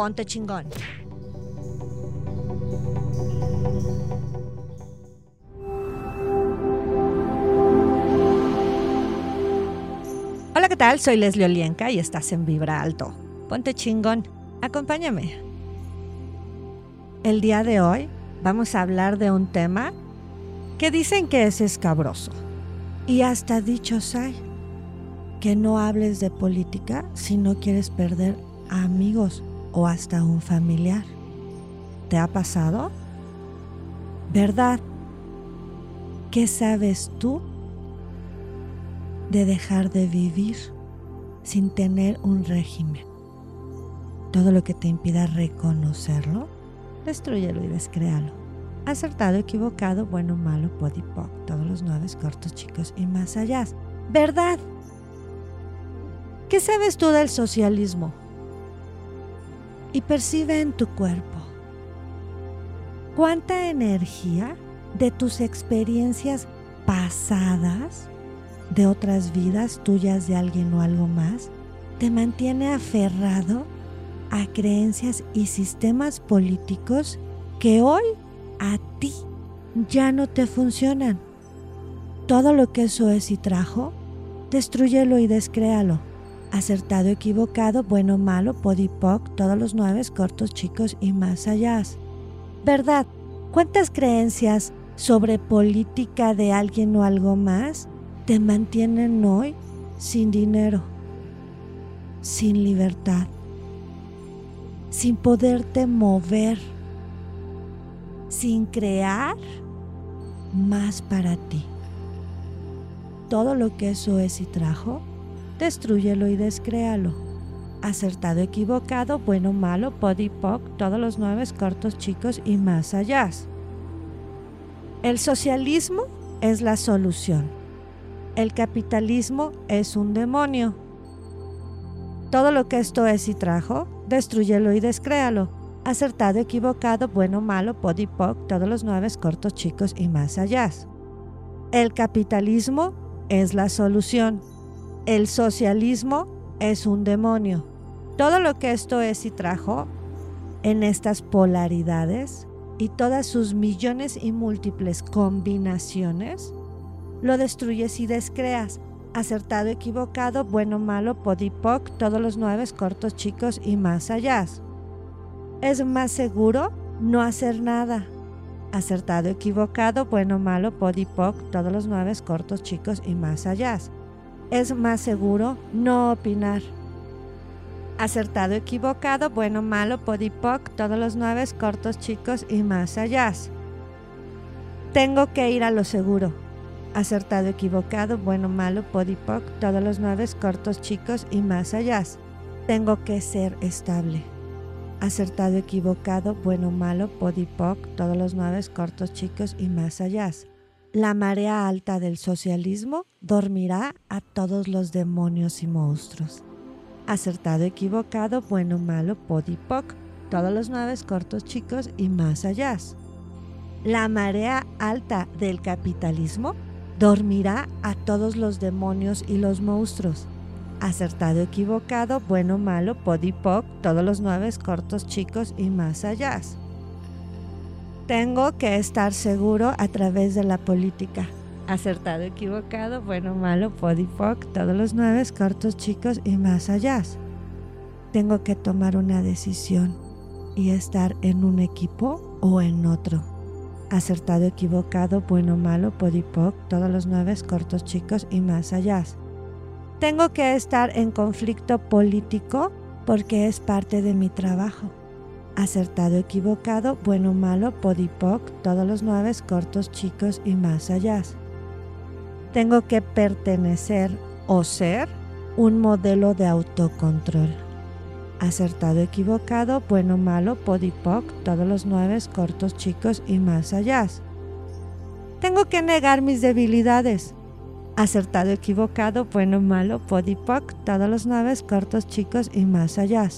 Ponte chingón. Hola, ¿qué tal? Soy Leslie Olienka y estás en Vibra Alto. Ponte chingón. Acompáñame. El día de hoy vamos a hablar de un tema que dicen que es escabroso. Y hasta dichos hay que no hables de política si no quieres perder amigos o hasta un familiar. ¿Te ha pasado? ¿Verdad? ¿Qué sabes tú de dejar de vivir sin tener un régimen. Todo lo que te impida reconocerlo, destruyelo y descréalo. Acertado, equivocado, bueno, malo, podipoc, todos los nueve cortos, chicos y más allá. ¿Verdad? ¿Qué sabes tú del socialismo? Y percibe en tu cuerpo cuánta energía de tus experiencias pasadas de otras vidas tuyas de alguien o algo más, te mantiene aferrado a creencias y sistemas políticos que hoy a ti ya no te funcionan. Todo lo que eso es y trajo, destruyelo y descréalo. Acertado, equivocado, bueno, malo, podipoc, todos los nueve, cortos, chicos y más allá. ¿Verdad? ¿Cuántas creencias sobre política de alguien o algo más te mantienen hoy sin dinero, sin libertad, sin poderte mover, sin crear más para ti. Todo lo que eso es y trajo, destruyelo y descréalo. Acertado, equivocado, bueno, malo, podipoc, todos los nueve cortos, chicos y más allá. El socialismo es la solución el capitalismo es un demonio. Todo lo que esto es y trajo, destruyelo y descréalo. Acertado, equivocado, bueno, malo, podipoc, todos los nueve cortos, chicos y más allá. El capitalismo es la solución. El socialismo es un demonio. Todo lo que esto es y trajo en estas polaridades y todas sus millones y múltiples combinaciones lo destruyes y descreas. Acertado, equivocado, bueno, malo, podipoc, todos los nueve cortos, chicos y más allá. Es más seguro no hacer nada. Acertado, equivocado, bueno, malo, podipoc, todos los nueve cortos, chicos y más allá. Es más seguro no opinar. Acertado, equivocado, bueno, malo, podipoc, todos los nueve cortos, chicos y más allá. Tengo que ir a lo seguro acertado, equivocado, bueno, malo, podipoc, todos los nueve cortos, chicos y más allá. Tengo que ser estable. Acertado, equivocado, bueno, malo, podipoc, todos los nueve cortos, chicos y más allá. La marea alta del socialismo dormirá a todos los demonios y monstruos. Acertado, equivocado, bueno, malo, podipoc, todos los nueve cortos, chicos y más allá. La marea alta del capitalismo dormirá a todos los demonios y los monstruos. Acertado, equivocado, bueno, malo, podipoc, todos los nueve cortos, chicos y más allá. Tengo que estar seguro a través de la política. Acertado, equivocado, bueno, malo, podipoc, todos los nueve cortos, chicos y más allá. Tengo que tomar una decisión y estar en un equipo o en otro acertado, equivocado, bueno, malo, podipoc, todos los nueve cortos, chicos y más allá. Tengo que estar en conflicto político porque es parte de mi trabajo. Acertado, equivocado, bueno, malo, podipoc, todos los nueve cortos, chicos y más allá. Tengo que pertenecer o ser un modelo de autocontrol. Acertado, equivocado, bueno, malo, podipoc, todos los nueve cortos, chicos y más allá. Tengo que negar mis debilidades. Acertado, equivocado, bueno, malo, podipoc, todos los nueve cortos, chicos y más allá.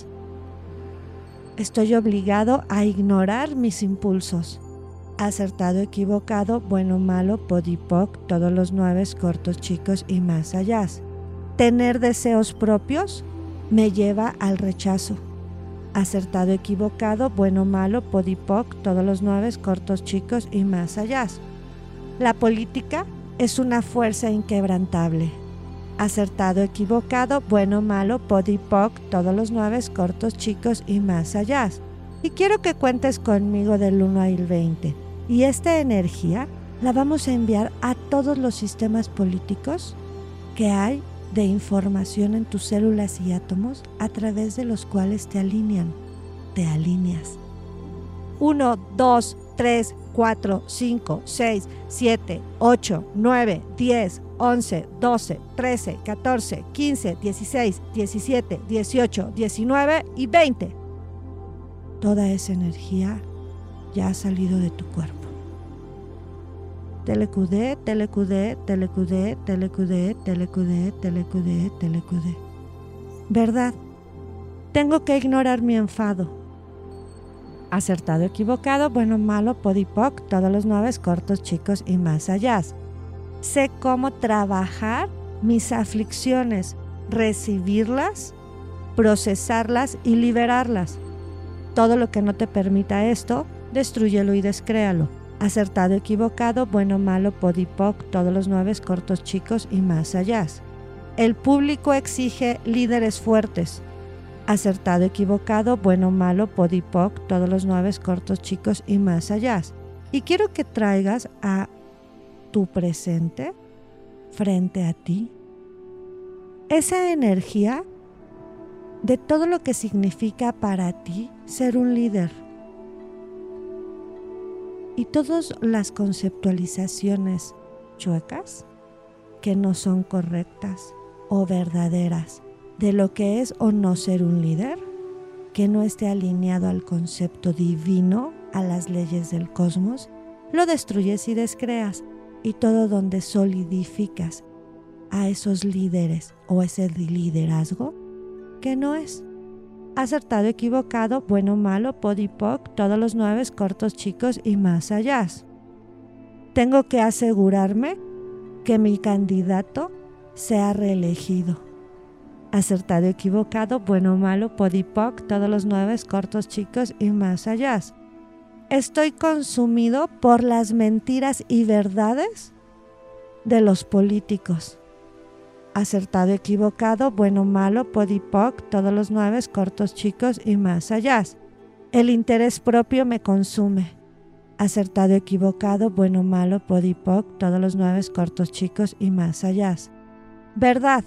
Estoy obligado a ignorar mis impulsos. Acertado, equivocado, bueno, malo, podipoc, todos los nueve cortos, chicos y más allá. Tener deseos propios me lleva al rechazo. Acertado, equivocado, bueno, malo, podipoc, todos los nueve cortos, chicos y más allá. La política es una fuerza inquebrantable. Acertado, equivocado, bueno, malo, podipoc, todos los nueve cortos, chicos y más allá. Y quiero que cuentes conmigo del 1 al 20. Y esta energía la vamos a enviar a todos los sistemas políticos que hay de información en tus células y átomos a través de los cuales te alinean, te alineas. 1, 2, 3, 4, 5, 6, 7, 8, 9, 10, 11, 12, 13, 14, 15, 16, 17, 18, 19 y 20. Toda esa energía ya ha salido de tu cuerpo telecudé, telecudé, telecudé, telecudé, telecudé, telecudé, telecudé. ¿Verdad? Tengo que ignorar mi enfado. Acertado, equivocado, bueno, malo, podipoc, todos los nueve cortos, chicos y más allá. Sé cómo trabajar mis aflicciones, recibirlas, procesarlas y liberarlas. Todo lo que no te permita esto, destruyelo y descréalo acertado, equivocado, bueno, malo, podipoc, todos los nueve cortos chicos y más allá. El público exige líderes fuertes. Acertado, equivocado, bueno, malo, podipoc, todos los nueve cortos chicos y más allá. Y quiero que traigas a tu presente frente a ti esa energía de todo lo que significa para ti ser un líder y todas las conceptualizaciones chuecas que no son correctas o verdaderas de lo que es o no ser un líder, que no esté alineado al concepto divino, a las leyes del cosmos, lo destruyes y descreas. Y todo donde solidificas a esos líderes o ese liderazgo, que no es acertado, equivocado, bueno, malo, podipoc, todos los nueve cortos, chicos y más allá. Tengo que asegurarme que mi candidato sea reelegido. Acertado, equivocado, bueno, malo, podipoc, todos los nueve cortos, chicos y más allá. Estoy consumido por las mentiras y verdades de los políticos acertado, equivocado, bueno, malo, podipoc, todos los nueve, cortos, chicos y más allá. El interés propio me consume. Acertado, equivocado, bueno, malo, podipoc, todos los nueve, cortos, chicos y más allá. Verdad.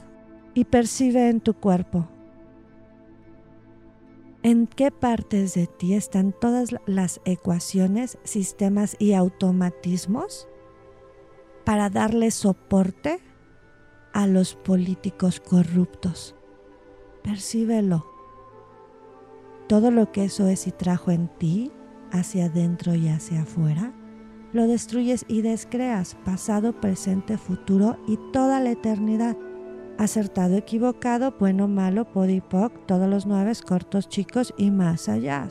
Y percibe en tu cuerpo. ¿En qué partes de ti están todas las ecuaciones, sistemas y automatismos para darle soporte a los políticos corruptos. Percíbelo. Todo lo que eso es y trajo en ti, hacia adentro y hacia afuera, lo destruyes y descreas, pasado, presente, futuro y toda la eternidad. Acertado, equivocado, bueno, malo, podipoc, todos los nueve cortos, chicos y más allá.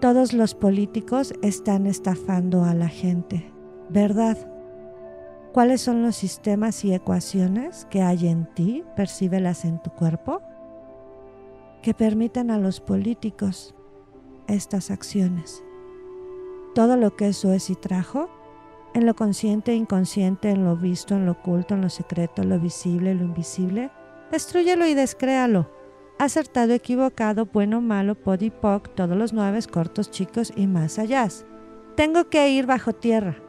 Todos los políticos están estafando a la gente, ¿verdad? ¿Cuáles son los sistemas y ecuaciones que hay en ti? Percíbelas en tu cuerpo que permiten a los políticos estas acciones. Todo lo que eso es y trajo, en lo consciente e inconsciente, en lo visto, en lo oculto, en lo secreto, lo visible, lo invisible, destruyelo y descréalo. Acertado, equivocado, bueno, malo, podipoc, todos los nueve cortos, chicos y más allá. Tengo que ir bajo tierra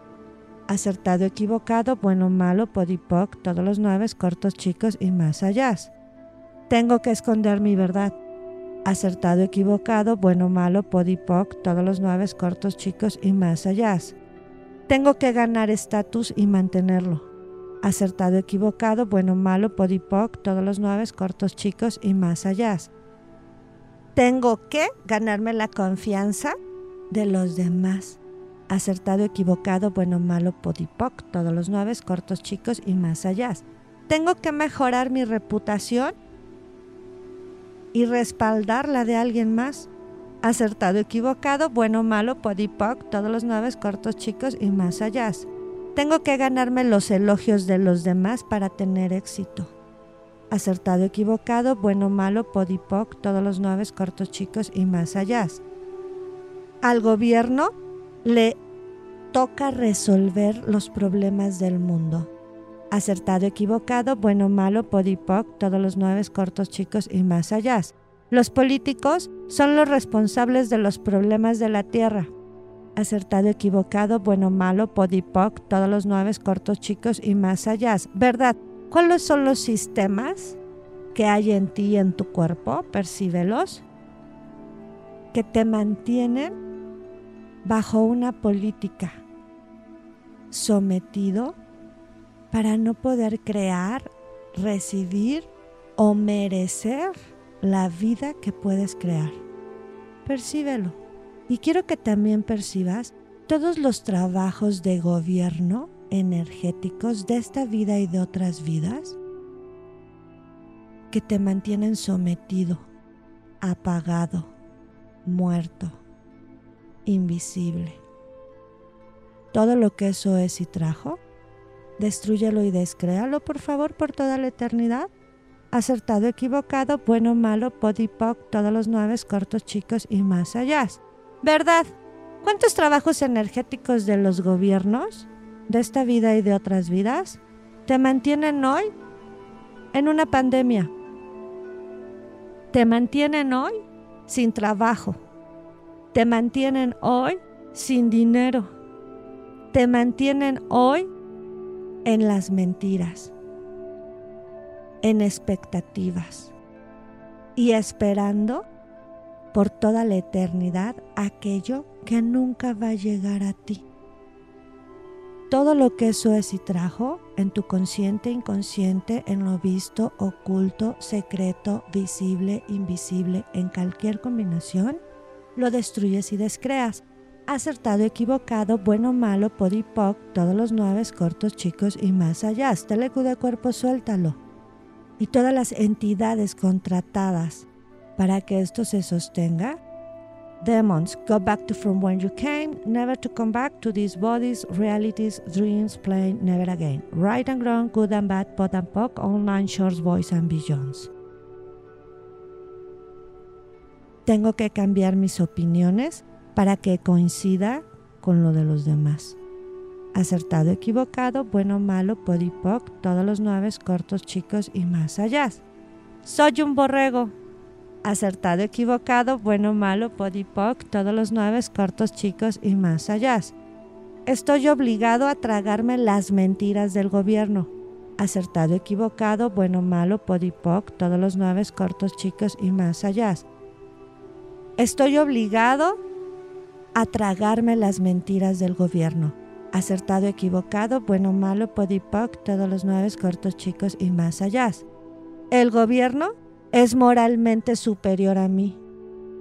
acertado, equivocado, bueno, malo, podipoc, todos los nueve, cortos, chicos y más allá. Tengo que esconder mi verdad. Acertado, equivocado, bueno, malo, podipoc, todos los nueve, cortos, chicos y más allá. Tengo que ganar estatus y mantenerlo. Acertado, equivocado, bueno, malo, podipoc, todos los nueve, cortos, chicos y más allá. Tengo que ganarme la confianza de los demás. Acertado, equivocado, bueno, malo, podipoc, todos los nueve, cortos, chicos y más allá. Tengo que mejorar mi reputación y respaldar la de alguien más. Acertado, equivocado, bueno, malo, podipoc, todos los nueve, cortos, chicos y más allá. Tengo que ganarme los elogios de los demás para tener éxito. Acertado, equivocado, bueno, malo, podipoc, todos los nueve, cortos, chicos y más allá. Al gobierno le toca resolver los problemas del mundo. Acertado, equivocado, bueno, malo, podipoc, todos los nueve, cortos, chicos y más allá. Los políticos son los responsables de los problemas de la tierra acertado, equivocado, bueno, malo, podipoc, todos los nueve cortos, chicos y más allá. ¿Verdad? ¿Cuáles son los sistemas que hay en ti y en tu cuerpo? Percíbelos. Que te mantienen bajo una política, sometido para no poder crear, recibir o merecer la vida que puedes crear. Percíbelo. Y quiero que también percibas todos los trabajos de gobierno energéticos de esta vida y de otras vidas que te mantienen sometido, apagado, muerto, invisible. Todo lo que eso es y trajo, destruyelo y descréalo por favor por toda la eternidad. Acertado, equivocado, bueno, malo, podipoc, todos los nueve cortos, chicos y más allá. ¿Verdad? ¿Cuántos trabajos energéticos de los gobiernos, de esta vida y de otras vidas, te mantienen hoy en una pandemia? Te mantienen hoy sin trabajo. Te mantienen hoy sin dinero. Te mantienen hoy en las mentiras, en expectativas y esperando por toda la eternidad aquello que nunca va a llegar a ti. Todo lo que eso es y trajo en tu consciente, inconsciente, en lo visto, oculto, secreto, visible, invisible, en cualquier combinación, lo destruyes y descreas. Acertado, equivocado, bueno, malo, podipoc, todos los nueve cortos, chicos y más allá. Telecu de cuerpo, suéltalo. Y todas las entidades contratadas para que esto se sostenga? Demons, go back to from when you came, never to come back to these bodies, realities, dreams, playing never again. Right and wrong, good and bad, pot and pock, online, shorts, boys and beyonds. Tengo que cambiar mis opiniones para que coincida con lo de los demás. Acertado, equivocado, bueno, malo, podipoc, todos los nueve, cortos, chicos y más allá. Soy un borrego, acertado, equivocado, bueno, malo, podipoc, todos los nueve cortos, chicos y más allá. Estoy obligado a tragarme las mentiras del gobierno. Acertado, equivocado, bueno, malo, podipoc, todos los nueve cortos, chicos y más allá. Estoy obligado a tragarme las mentiras del gobierno. Acertado, equivocado, bueno, malo, podipoc, todos los nueve cortos, chicos y más allá. El gobierno es moralmente superior a mí.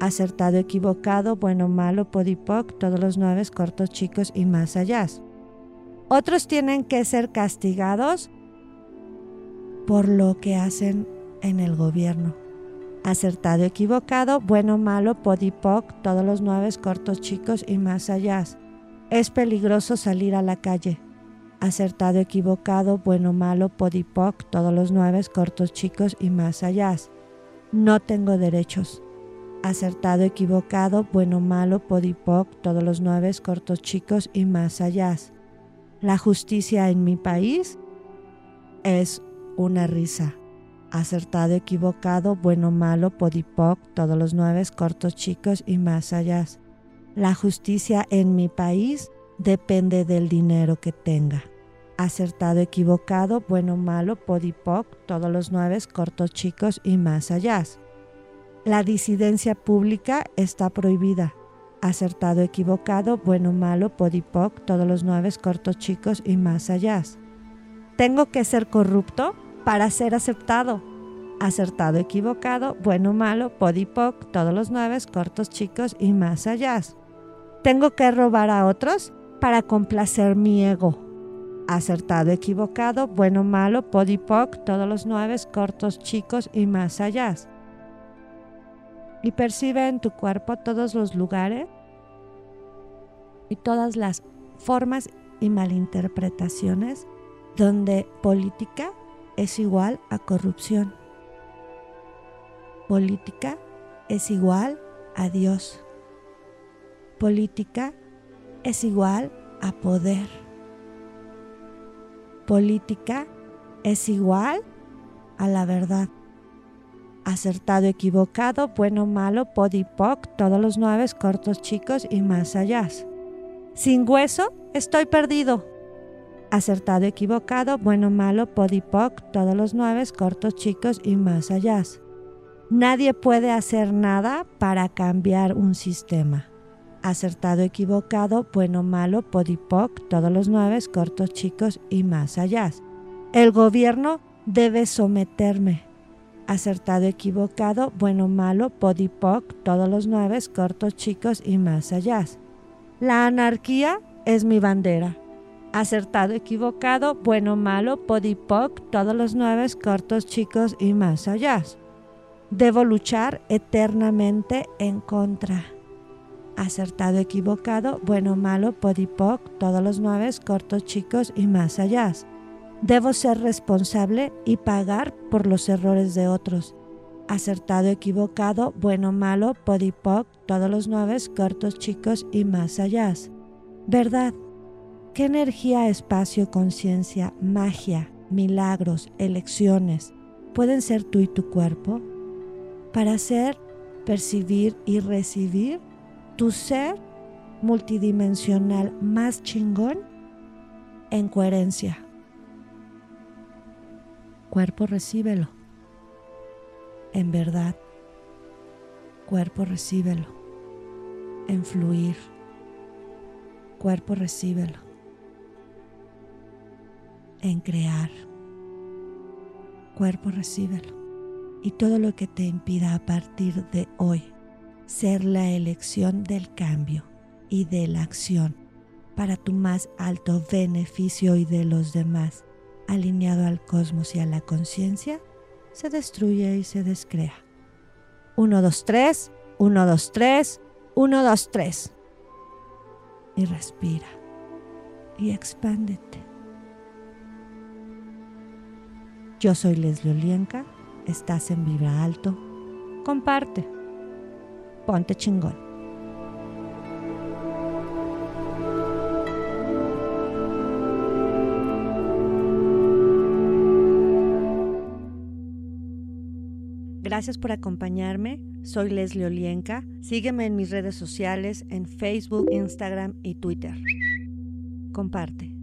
Acertado, equivocado, bueno, malo, podipoc, todos los nueve cortos, chicos y más allá. Otros tienen que ser castigados por lo que hacen en el gobierno. Acertado, equivocado, bueno, malo, podipoc, todos los nueve cortos, chicos y más allá. Es peligroso salir a la calle acertado, equivocado, bueno, malo, podipoc, todos los nueve, cortos, chicos y más allá no tengo derechos. Acertado, equivocado, bueno, malo, podipoc, todos los nueve, cortos, chicos y más allá. La justicia en mi país es una risa. Acertado, equivocado, bueno, malo, podipoc, todos los nueve, cortos, chicos y más allá. La justicia en mi país depende del dinero que tenga acertado, equivocado, bueno, malo, podipoc, todos los nueve, cortos, chicos y más allá. La disidencia pública está prohibida. Acertado, equivocado, bueno, malo, podipoc, todos los nueve, cortos, chicos y más allá. Tengo que ser corrupto para ser aceptado. Acertado, equivocado, bueno, malo, podipoc, todos los nueve, cortos, chicos y más allá. Tengo que robar a otros para complacer mi ego. Acertado, equivocado, bueno, malo, podipoc, todos los nueve, cortos, chicos y más allá. Y percibe en tu cuerpo todos los lugares y todas las formas y malinterpretaciones donde política es igual a corrupción. Política es igual a Dios. Política es igual a poder. Política es igual a la verdad. Acertado, equivocado, bueno, malo, podipoc, todos los nueve cortos, chicos y más allá. Sin hueso, estoy perdido. Acertado, equivocado, bueno, malo, podipoc, todos los nueve cortos, chicos y más allá. Nadie puede hacer nada para cambiar un sistema. Acertado, equivocado, bueno, malo, podipoc, todos los nueve, cortos, chicos y más allá. El gobierno debe someterme. Acertado, equivocado, bueno, malo, podipoc, todos los nueve, cortos, chicos y más allá. La anarquía es mi bandera. Acertado, equivocado, bueno, malo, podipoc, todos los nueve, cortos, chicos y más allá. Debo luchar eternamente en contra. Acertado, equivocado, bueno, malo, podipoc, todos los nueve, cortos, chicos y más allá. Debo ser responsable y pagar por los errores de otros. Acertado, equivocado, bueno, malo, podipoc, todos los nueve, cortos, chicos y más allá. Verdad. ¿Qué energía, espacio, conciencia, magia, milagros, elecciones pueden ser tú y tu cuerpo? para hacer, percibir y recibir tu ser multidimensional más chingón en coherencia. Cuerpo, recíbelo. En verdad. Cuerpo, recíbelo. En fluir. Cuerpo, recíbelo. En crear. Cuerpo, recíbelo y todo lo que te impida a partir de hoy ser la elección del cambio y de la acción para tu más alto beneficio y de los demás, alineado al cosmos y a la conciencia, se destruye y se descrea. 1, 2, 3, 1, 2, 3, 1, 2, 3. Y respira y expándete. Yo soy Leslie Olienka estás en Vibra Alto, comparte. Ponte chingón. Gracias por acompañarme. Soy Leslie Olienka. Sígueme en mis redes sociales en Facebook, Instagram y Twitter. Comparte.